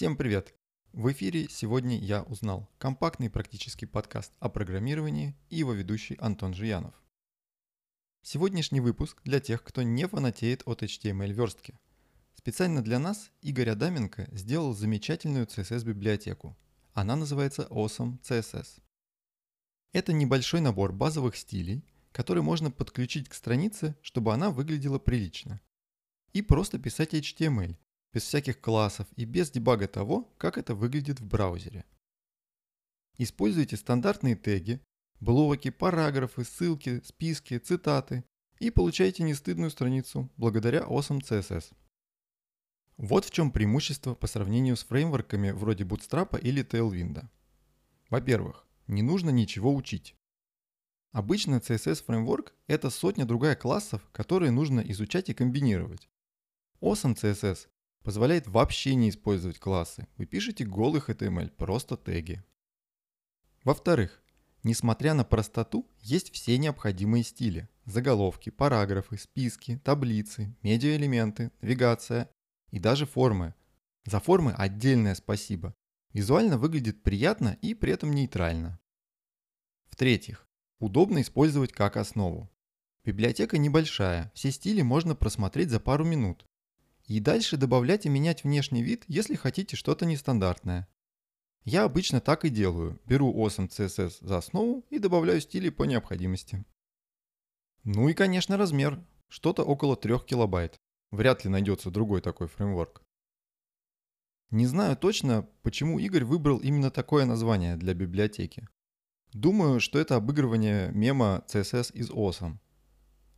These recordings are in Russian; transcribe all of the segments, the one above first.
Всем привет! В эфире «Сегодня я узнал» – компактный практический подкаст о программировании и его ведущий Антон Жиянов. Сегодняшний выпуск для тех, кто не фанатеет от HTML-верстки. Специально для нас Игорь Адаменко сделал замечательную CSS-библиотеку. Она называется Awesome CSS. Это небольшой набор базовых стилей, который можно подключить к странице, чтобы она выглядела прилично. И просто писать HTML, без всяких классов и без дебага того, как это выглядит в браузере. Используйте стандартные теги, блоки, параграфы, ссылки, списки, цитаты и получайте нестыдную страницу благодаря Awesome CSS. Вот в чем преимущество по сравнению с фреймворками вроде Bootstrap или Tailwind. Во-первых, не нужно ничего учить. Обычно CSS фреймворк – это сотня другая классов, которые нужно изучать и комбинировать. Awesome CSS позволяет вообще не использовать классы. Вы пишете голых HTML, просто теги. Во-вторых, несмотря на простоту, есть все необходимые стили. Заголовки, параграфы, списки, таблицы, медиаэлементы, навигация и даже формы. За формы отдельное спасибо. Визуально выглядит приятно и при этом нейтрально. В-третьих, удобно использовать как основу. Библиотека небольшая, все стили можно просмотреть за пару минут. И дальше добавлять и менять внешний вид, если хотите что-то нестандартное. Я обычно так и делаю. Беру Awesome CSS за основу и добавляю стили по необходимости. Ну и, конечно, размер. Что-то около 3 килобайт. Вряд ли найдется другой такой фреймворк. Не знаю точно, почему Игорь выбрал именно такое название для библиотеки. Думаю, что это обыгрывание мема CSS из Awesome.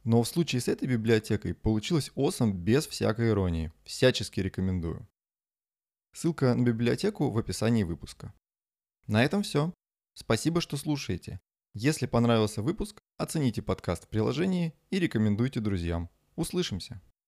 Но в случае с этой библиотекой получилось awesome без всякой иронии. Всячески рекомендую. Ссылка на библиотеку в описании выпуска. На этом все. Спасибо, что слушаете. Если понравился выпуск, оцените подкаст в приложении и рекомендуйте друзьям. Услышимся!